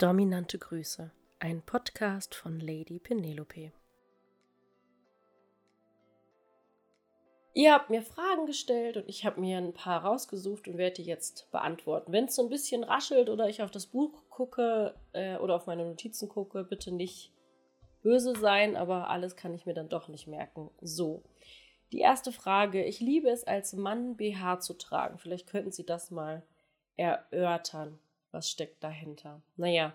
Dominante Grüße, ein Podcast von Lady Penelope. Ihr habt mir Fragen gestellt und ich habe mir ein paar rausgesucht und werde die jetzt beantworten. Wenn es so ein bisschen raschelt oder ich auf das Buch gucke äh, oder auf meine Notizen gucke, bitte nicht böse sein, aber alles kann ich mir dann doch nicht merken. So, die erste Frage. Ich liebe es als Mann BH zu tragen. Vielleicht könnten Sie das mal erörtern was steckt dahinter? Naja,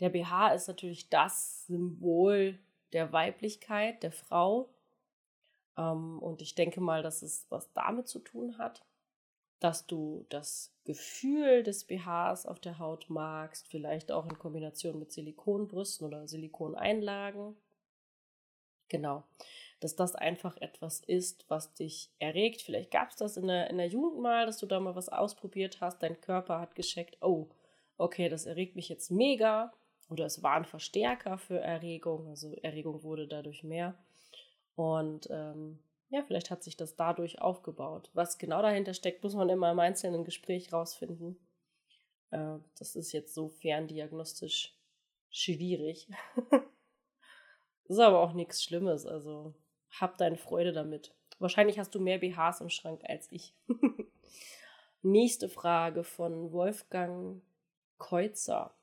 der BH ist natürlich das Symbol der Weiblichkeit, der Frau. Ähm, und ich denke mal, dass es was damit zu tun hat, dass du das Gefühl des BHs auf der Haut magst, vielleicht auch in Kombination mit Silikonbrüsten oder Silikoneinlagen. Genau, dass das einfach etwas ist, was dich erregt. Vielleicht gab es das in der, in der Jugend mal, dass du da mal was ausprobiert hast, dein Körper hat gescheckt, oh, okay, das erregt mich jetzt mega oder es war ein Verstärker für Erregung, also Erregung wurde dadurch mehr. Und ähm, ja, vielleicht hat sich das dadurch aufgebaut. Was genau dahinter steckt, muss man immer im einzelnen Gespräch rausfinden. Äh, das ist jetzt so ferndiagnostisch schwierig. ist aber auch nichts Schlimmes, also hab deine Freude damit. Wahrscheinlich hast du mehr BHs im Schrank als ich. Nächste Frage von Wolfgang Kreuzer.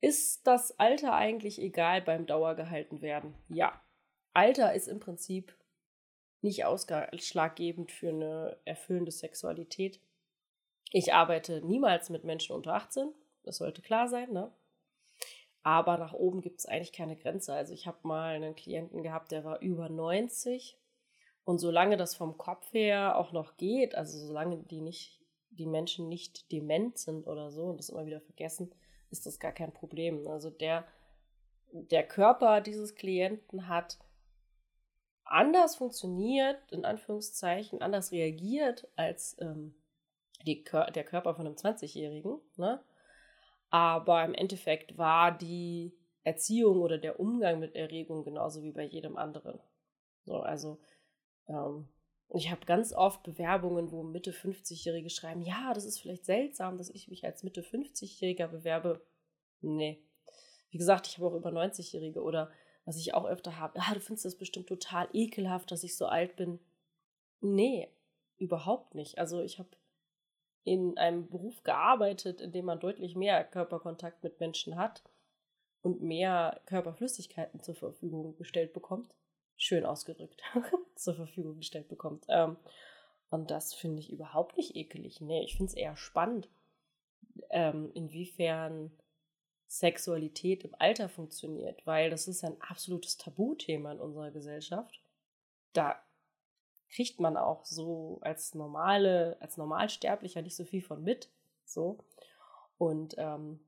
Ist das Alter eigentlich egal beim Dauergehalten werden? Ja. Alter ist im Prinzip nicht ausschlaggebend für eine erfüllende Sexualität. Ich arbeite niemals mit Menschen unter 18, das sollte klar sein, ne? Aber nach oben gibt es eigentlich keine Grenze. Also ich habe mal einen Klienten gehabt, der war über 90 und solange das vom Kopf her auch noch geht, also solange die nicht die Menschen nicht dement sind oder so und das immer wieder vergessen, ist das gar kein Problem. Also der, der Körper dieses Klienten hat anders funktioniert, in Anführungszeichen, anders reagiert als ähm, die, der Körper von einem 20-Jährigen. Ne? Aber im Endeffekt war die Erziehung oder der Umgang mit Erregung genauso wie bei jedem anderen. So, also ähm, und ich habe ganz oft Bewerbungen, wo Mitte 50-Jährige schreiben, ja, das ist vielleicht seltsam, dass ich mich als Mitte 50-Jähriger bewerbe. Nee. Wie gesagt, ich habe auch über 90-Jährige oder was ich auch öfter habe, ah, du findest das bestimmt total ekelhaft, dass ich so alt bin. Nee, überhaupt nicht. Also ich habe in einem Beruf gearbeitet, in dem man deutlich mehr Körperkontakt mit Menschen hat und mehr Körperflüssigkeiten zur Verfügung gestellt bekommt schön ausgedrückt zur Verfügung gestellt bekommt. Ähm, und das finde ich überhaupt nicht ekelig. Nee, ich finde es eher spannend, ähm, inwiefern Sexualität im Alter funktioniert, weil das ist ein absolutes Tabuthema in unserer Gesellschaft. Da kriegt man auch so als normale, als Normalsterblicher nicht so viel von mit. So. Und ähm,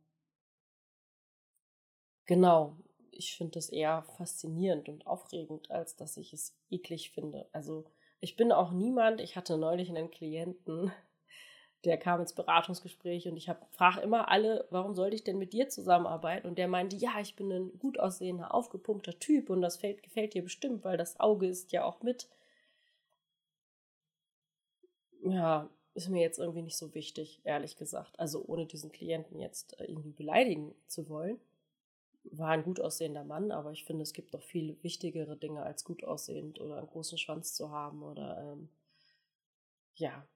genau, ich finde das eher faszinierend und aufregend, als dass ich es eklig finde. Also ich bin auch niemand, ich hatte neulich einen Klienten, der kam ins Beratungsgespräch und ich frage immer alle, warum sollte ich denn mit dir zusammenarbeiten? Und der meinte, ja, ich bin ein gut aussehender, aufgepumpter Typ und das fällt, gefällt dir bestimmt, weil das Auge ist ja auch mit. Ja, ist mir jetzt irgendwie nicht so wichtig, ehrlich gesagt. Also ohne diesen Klienten jetzt äh, irgendwie beleidigen zu wollen war ein gut aussehender Mann, aber ich finde, es gibt doch viel wichtigere Dinge als gut aussehend oder einen großen Schwanz zu haben oder ähm, ja.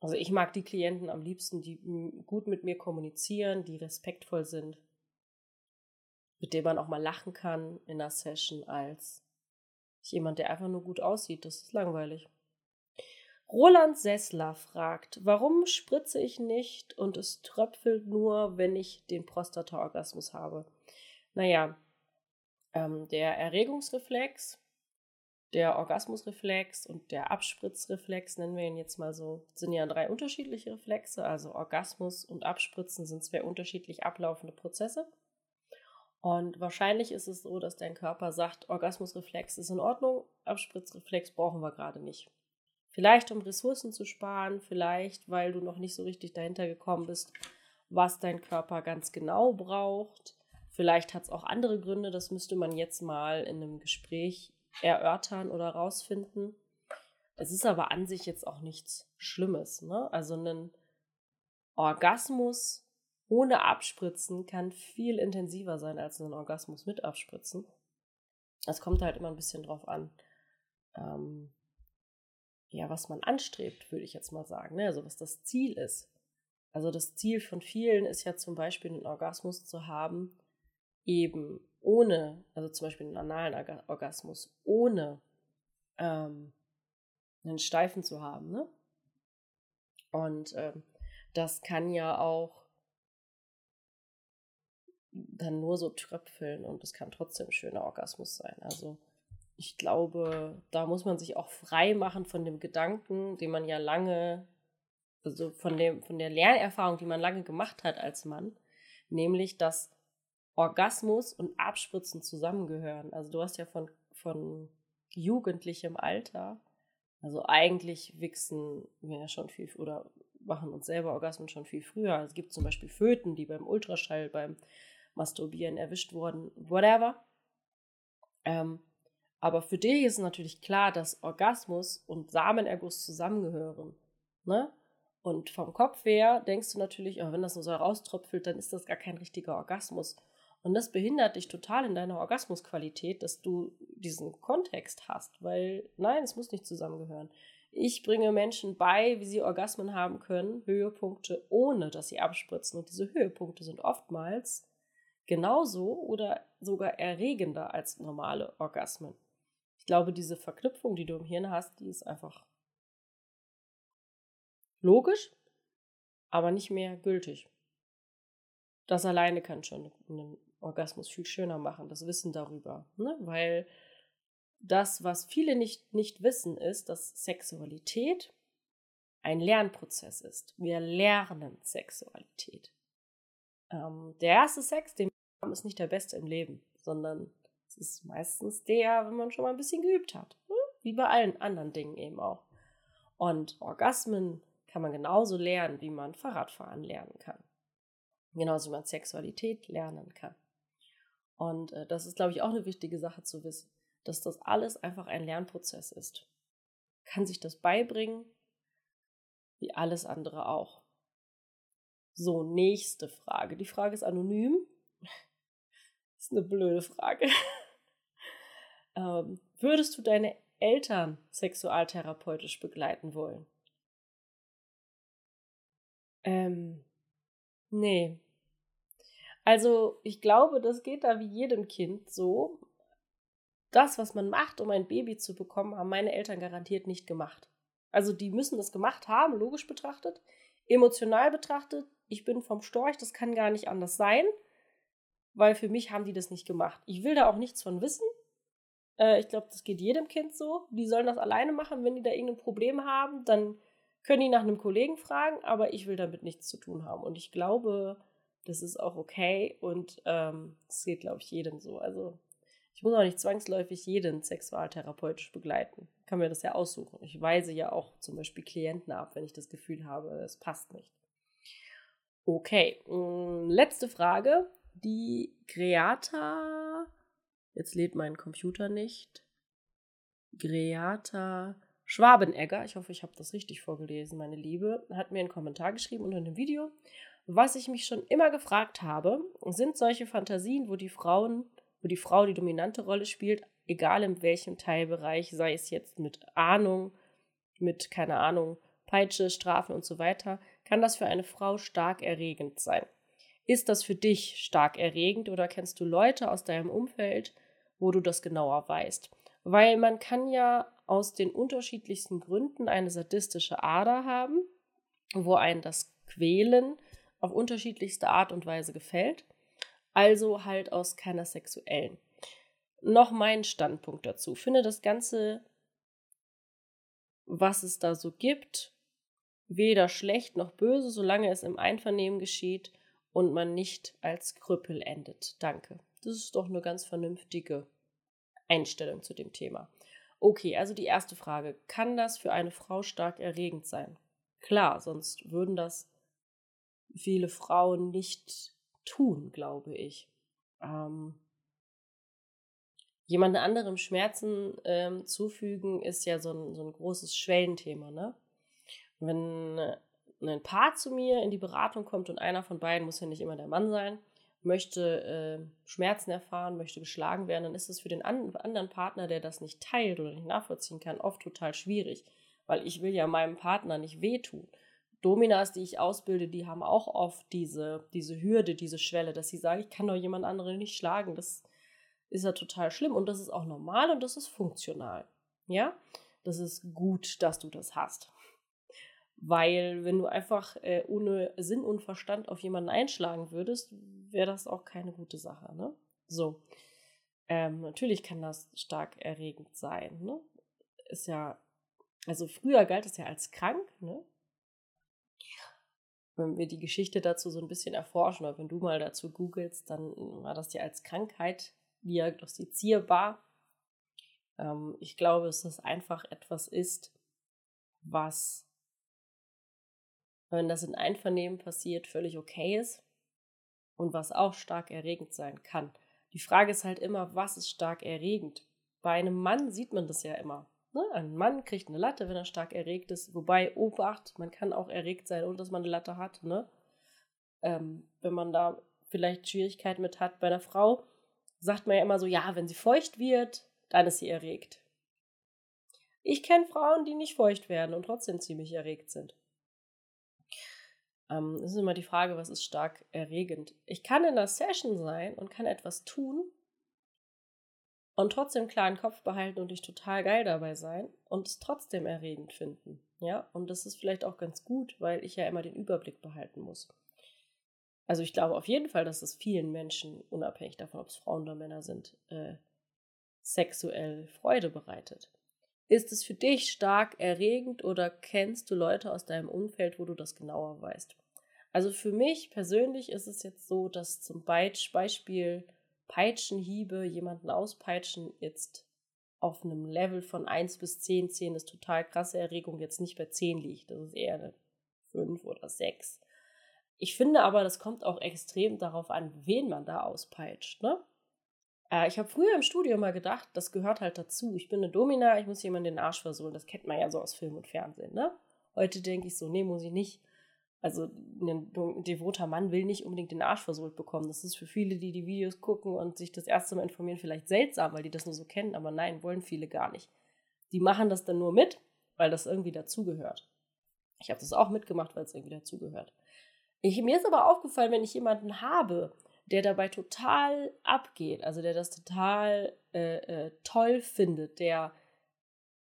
Also ich mag die Klienten am liebsten, die gut mit mir kommunizieren, die respektvoll sind, mit dem man auch mal lachen kann in einer Session, als jemand, der einfach nur gut aussieht. Das ist langweilig. Roland Sessler fragt, warum spritze ich nicht und es tröpfelt nur, wenn ich den Prostata-Orgasmus habe? Naja, ähm, der Erregungsreflex, der Orgasmusreflex und der Abspritzreflex, nennen wir ihn jetzt mal so, sind ja drei unterschiedliche Reflexe. Also Orgasmus und Abspritzen sind zwei unterschiedlich ablaufende Prozesse. Und wahrscheinlich ist es so, dass dein Körper sagt, Orgasmusreflex ist in Ordnung, Abspritzreflex brauchen wir gerade nicht. Vielleicht um Ressourcen zu sparen, vielleicht weil du noch nicht so richtig dahinter gekommen bist, was dein Körper ganz genau braucht. Vielleicht hat es auch andere Gründe, das müsste man jetzt mal in einem Gespräch erörtern oder rausfinden. Es ist aber an sich jetzt auch nichts Schlimmes. Ne? Also ein Orgasmus ohne Abspritzen kann viel intensiver sein als ein Orgasmus mit Abspritzen. Es kommt halt immer ein bisschen drauf an, ähm, ja, was man anstrebt, würde ich jetzt mal sagen. Ne? Also was das Ziel ist. Also das Ziel von vielen ist ja zum Beispiel einen Orgasmus zu haben, eben ohne, also zum Beispiel einen analen Orgasmus, ohne ähm, einen Steifen zu haben. Ne? Und ähm, das kann ja auch dann nur so tröpfeln und es kann trotzdem ein schöner Orgasmus sein. Also ich glaube, da muss man sich auch frei machen von dem Gedanken, den man ja lange, also von, dem, von der Lernerfahrung, die man lange gemacht hat als Mann, nämlich, dass Orgasmus und Abspritzen zusammengehören. Also du hast ja von, von jugendlichem Alter, also eigentlich wichsen wir ja schon viel oder machen uns selber Orgasmen schon viel früher. Es gibt zum Beispiel Föten, die beim Ultraschall, beim Masturbieren erwischt wurden, whatever. Ähm, aber für dich ist natürlich klar, dass Orgasmus und Samenerguss zusammengehören. Ne? Und vom Kopf her denkst du natürlich, oh, wenn das nur so rauströpfelt, dann ist das gar kein richtiger Orgasmus. Und das behindert dich total in deiner Orgasmusqualität, dass du diesen Kontext hast, weil nein, es muss nicht zusammengehören. Ich bringe Menschen bei, wie sie Orgasmen haben können, Höhepunkte, ohne dass sie abspritzen. Und diese Höhepunkte sind oftmals genauso oder sogar erregender als normale Orgasmen. Ich glaube, diese Verknüpfung, die du im Hirn hast, die ist einfach logisch, aber nicht mehr gültig. Das alleine kann schon einen Orgasmus viel schöner machen, das Wissen darüber. Ne? Weil das, was viele nicht, nicht wissen, ist, dass Sexualität ein Lernprozess ist. Wir lernen Sexualität. Ähm, der erste Sex, den wir haben, ist nicht der beste im Leben, sondern es ist meistens der, wenn man schon mal ein bisschen geübt hat. Ne? Wie bei allen anderen Dingen eben auch. Und Orgasmen kann man genauso lernen, wie man Fahrradfahren lernen kann. Genauso wie man Sexualität lernen kann. Und äh, das ist, glaube ich, auch eine wichtige Sache zu wissen, dass das alles einfach ein Lernprozess ist. Kann sich das beibringen, wie alles andere auch. So, nächste Frage. Die Frage ist anonym. Das ist eine blöde Frage. ähm, würdest du deine Eltern sexualtherapeutisch begleiten wollen? Ähm, nee, also ich glaube, das geht da wie jedem Kind so. Das, was man macht, um ein Baby zu bekommen, haben meine Eltern garantiert nicht gemacht. Also die müssen das gemacht haben, logisch betrachtet. Emotional betrachtet, ich bin vom Storch, das kann gar nicht anders sein, weil für mich haben die das nicht gemacht. Ich will da auch nichts von wissen. Äh, ich glaube, das geht jedem Kind so. Die sollen das alleine machen, wenn die da irgendein Problem haben, dann können die nach einem Kollegen fragen, aber ich will damit nichts zu tun haben. Und ich glaube, das ist auch okay und ähm, das geht, glaube ich, jedem so. Also ich muss auch nicht zwangsläufig jeden sexualtherapeutisch begleiten. Ich kann mir das ja aussuchen. Ich weise ja auch zum Beispiel Klienten ab, wenn ich das Gefühl habe, es passt nicht. Okay, mm, letzte Frage. Die Greata, jetzt lädt mein Computer nicht. Greata Schwabenegger, ich hoffe, ich habe das richtig vorgelesen, meine Liebe, hat mir einen Kommentar geschrieben unter dem Video was ich mich schon immer gefragt habe, sind solche Fantasien, wo die Frauen, wo die Frau die dominante Rolle spielt, egal in welchem Teilbereich, sei es jetzt mit Ahnung, mit, keine Ahnung, Peitsche, Strafen und so weiter, kann das für eine Frau stark erregend sein. Ist das für dich stark erregend oder kennst du Leute aus deinem Umfeld, wo du das genauer weißt? Weil man kann ja aus den unterschiedlichsten Gründen eine sadistische Ader haben, wo einen das Quälen auf unterschiedlichste Art und Weise gefällt, also halt aus keiner sexuellen. Noch mein Standpunkt dazu. Finde das Ganze, was es da so gibt, weder schlecht noch böse, solange es im Einvernehmen geschieht und man nicht als Krüppel endet. Danke. Das ist doch eine ganz vernünftige Einstellung zu dem Thema. Okay, also die erste Frage. Kann das für eine Frau stark erregend sein? Klar, sonst würden das viele Frauen nicht tun, glaube ich. Ähm, jemand anderem Schmerzen ähm, zufügen ist ja so ein, so ein großes Schwellenthema, ne? Wenn ein Paar zu mir in die Beratung kommt und einer von beiden muss ja nicht immer der Mann sein, möchte äh, Schmerzen erfahren, möchte geschlagen werden, dann ist es für den an anderen Partner, der das nicht teilt oder nicht nachvollziehen kann, oft total schwierig, weil ich will ja meinem Partner nicht wehtun. Dominas, die ich ausbilde, die haben auch oft diese, diese Hürde, diese Schwelle, dass sie sagen, ich kann doch jemand anderen nicht schlagen. Das ist ja total schlimm und das ist auch normal und das ist funktional. Ja, das ist gut, dass du das hast. Weil wenn du einfach äh, ohne Sinn und Verstand auf jemanden einschlagen würdest, wäre das auch keine gute Sache. Ne? So. Ähm, natürlich kann das stark erregend sein. Ne? Ist ja, also früher galt es ja als krank, ne? Wenn wir die Geschichte dazu so ein bisschen erforschen, oder wenn du mal dazu googelst, dann war das ja als Krankheit diagnostizierbar. Ähm, ich glaube, dass das einfach etwas ist, was, wenn das in Einvernehmen passiert, völlig okay ist und was auch stark erregend sein kann. Die Frage ist halt immer, was ist stark erregend? Bei einem Mann sieht man das ja immer. Ne? Ein Mann kriegt eine Latte, wenn er stark erregt ist. Wobei, Obacht, man kann auch erregt sein, ohne dass man eine Latte hat. Ne? Ähm, wenn man da vielleicht Schwierigkeiten mit hat. Bei einer Frau sagt man ja immer so, ja, wenn sie feucht wird, dann ist sie erregt. Ich kenne Frauen, die nicht feucht werden und trotzdem ziemlich erregt sind. Ähm, das ist immer die Frage, was ist stark erregend? Ich kann in einer Session sein und kann etwas tun und trotzdem klaren Kopf behalten und dich total geil dabei sein und es trotzdem erregend finden. Ja, und das ist vielleicht auch ganz gut, weil ich ja immer den Überblick behalten muss. Also ich glaube auf jeden Fall, dass es vielen Menschen, unabhängig davon, ob es Frauen oder Männer sind, äh, sexuell Freude bereitet. Ist es für dich stark erregend oder kennst du Leute aus deinem Umfeld, wo du das genauer weißt? Also für mich persönlich ist es jetzt so, dass zum Beispiel Peitschenhiebe, jemanden auspeitschen, jetzt auf einem Level von 1 bis 10, 10 ist total krasse Erregung, jetzt nicht bei 10 liegt. Das ist eher eine 5 oder 6. Ich finde aber, das kommt auch extrem darauf an, wen man da auspeitscht. Ne? Äh, ich habe früher im Studio mal gedacht, das gehört halt dazu. Ich bin eine Domina, ich muss jemanden den Arsch versohlen. Das kennt man ja so aus Film und Fernsehen. Ne? Heute denke ich so, nee, muss ich nicht. Also ein devoter Mann will nicht unbedingt den Arsch versohlt bekommen. Das ist für viele, die die Videos gucken und sich das erste Mal informieren, vielleicht seltsam, weil die das nur so kennen. Aber nein, wollen viele gar nicht. Die machen das dann nur mit, weil das irgendwie dazugehört. Ich habe das auch mitgemacht, weil es irgendwie dazugehört. mir ist aber aufgefallen, wenn ich jemanden habe, der dabei total abgeht, also der das total äh, äh, toll findet, der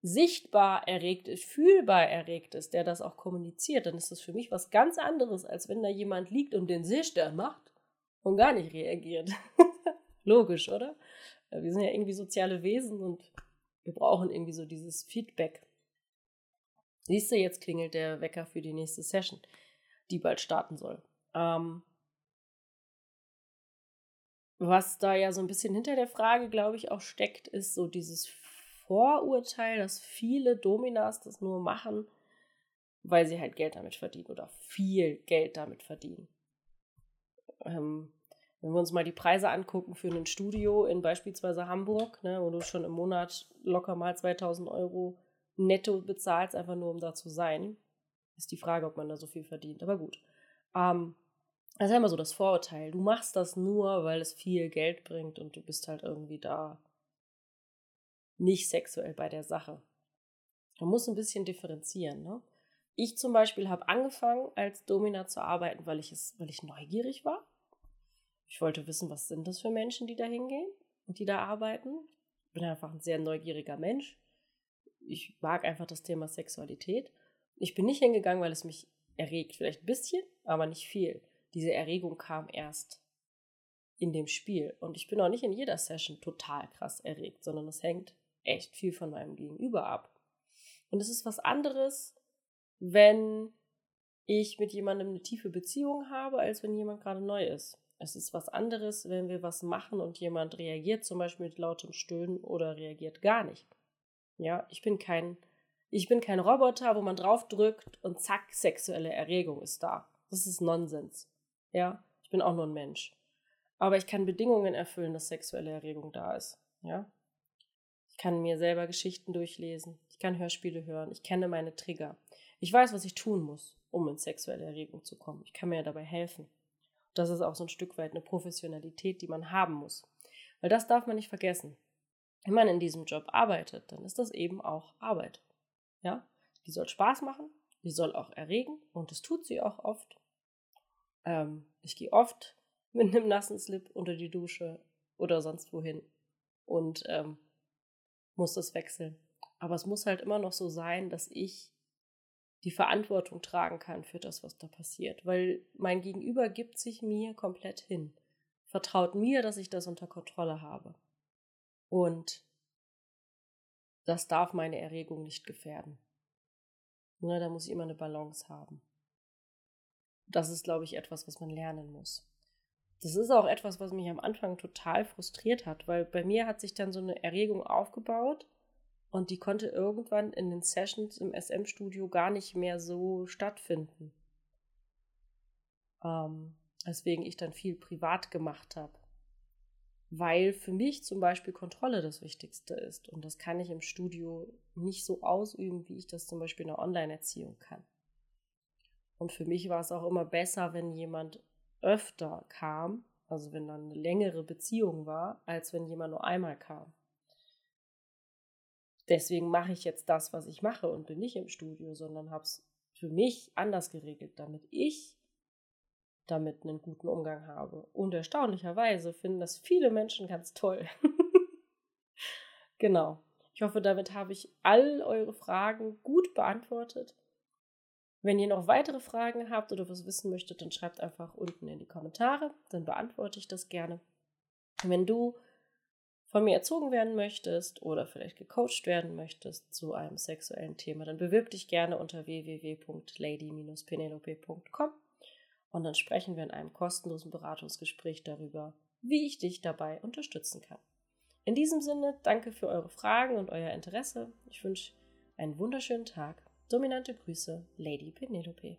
sichtbar erregt ist, fühlbar erregt ist, der das auch kommuniziert, dann ist das für mich was ganz anderes, als wenn da jemand liegt und den Seestern macht und gar nicht reagiert. Logisch, oder? Wir sind ja irgendwie soziale Wesen und wir brauchen irgendwie so dieses Feedback. Siehst du, jetzt klingelt der Wecker für die nächste Session, die bald starten soll. Ähm, was da ja so ein bisschen hinter der Frage, glaube ich, auch steckt, ist so dieses Vorurteil, dass viele Dominas das nur machen, weil sie halt Geld damit verdienen oder viel Geld damit verdienen. Ähm, wenn wir uns mal die Preise angucken für ein Studio in beispielsweise Hamburg, ne, wo du schon im Monat locker mal 2000 Euro netto bezahlst, einfach nur um da zu sein, ist die Frage, ob man da so viel verdient. Aber gut. Ähm, das ist ja immer so das Vorurteil. Du machst das nur, weil es viel Geld bringt und du bist halt irgendwie da nicht sexuell bei der Sache. Man muss ein bisschen differenzieren. Ne? Ich zum Beispiel habe angefangen, als Domina zu arbeiten, weil ich, es, weil ich neugierig war. Ich wollte wissen, was sind das für Menschen, die da hingehen und die da arbeiten. Ich bin einfach ein sehr neugieriger Mensch. Ich mag einfach das Thema Sexualität. Ich bin nicht hingegangen, weil es mich erregt. Vielleicht ein bisschen, aber nicht viel. Diese Erregung kam erst in dem Spiel. Und ich bin auch nicht in jeder Session total krass erregt, sondern es hängt echt viel von meinem Gegenüber ab. Und es ist was anderes, wenn ich mit jemandem eine tiefe Beziehung habe, als wenn jemand gerade neu ist. Es ist was anderes, wenn wir was machen und jemand reagiert zum Beispiel mit lautem Stöhnen oder reagiert gar nicht. Ja, ich bin kein, ich bin kein Roboter, wo man draufdrückt und zack, sexuelle Erregung ist da. Das ist Nonsens. Ja, ich bin auch nur ein Mensch. Aber ich kann Bedingungen erfüllen, dass sexuelle Erregung da ist. Ja, ich kann mir selber Geschichten durchlesen. Ich kann Hörspiele hören. Ich kenne meine Trigger. Ich weiß, was ich tun muss. um in sexuelle Erregung zu kommen. Ich kann mir dabei helfen. Das ist auch so ein Stück weit eine Professionalität, die man haben muss. Weil das darf man nicht vergessen. Wenn man in diesem Job arbeitet, dann ist das eben auch Arbeit. Ja, die soll Spaß machen, die soll auch erregen und das tut sie auch oft. Ähm, ich gehe oft mit einem nassen Slip unter die Dusche oder sonst wohin und ähm, muss das wechseln. Aber es muss halt immer noch so sein, dass ich die Verantwortung tragen kann für das, was da passiert, weil mein Gegenüber gibt sich mir komplett hin, vertraut mir, dass ich das unter Kontrolle habe. Und das darf meine Erregung nicht gefährden. Ne, da muss ich immer eine Balance haben. Das ist, glaube ich, etwas, was man lernen muss. Das ist auch etwas, was mich am Anfang total frustriert hat, weil bei mir hat sich dann so eine Erregung aufgebaut und die konnte irgendwann in den Sessions im SM-Studio gar nicht mehr so stattfinden. Ähm, weswegen ich dann viel privat gemacht habe. Weil für mich zum Beispiel Kontrolle das Wichtigste ist. Und das kann ich im Studio nicht so ausüben, wie ich das zum Beispiel in der Online-Erziehung kann. Und für mich war es auch immer besser, wenn jemand öfter kam, also wenn dann eine längere Beziehung war, als wenn jemand nur einmal kam deswegen mache ich jetzt das, was ich mache und bin nicht im Studio, sondern habe es für mich anders geregelt, damit ich damit einen guten Umgang habe. Und erstaunlicherweise finden das viele Menschen ganz toll. genau. Ich hoffe, damit habe ich all eure Fragen gut beantwortet. Wenn ihr noch weitere Fragen habt oder was wissen möchtet, dann schreibt einfach unten in die Kommentare, dann beantworte ich das gerne. Wenn du von mir erzogen werden möchtest oder vielleicht gecoacht werden möchtest zu einem sexuellen Thema, dann bewirb dich gerne unter www.lady-penelope.com und dann sprechen wir in einem kostenlosen Beratungsgespräch darüber, wie ich dich dabei unterstützen kann. In diesem Sinne, danke für eure Fragen und euer Interesse. Ich wünsche einen wunderschönen Tag. Dominante Grüße, Lady Penelope.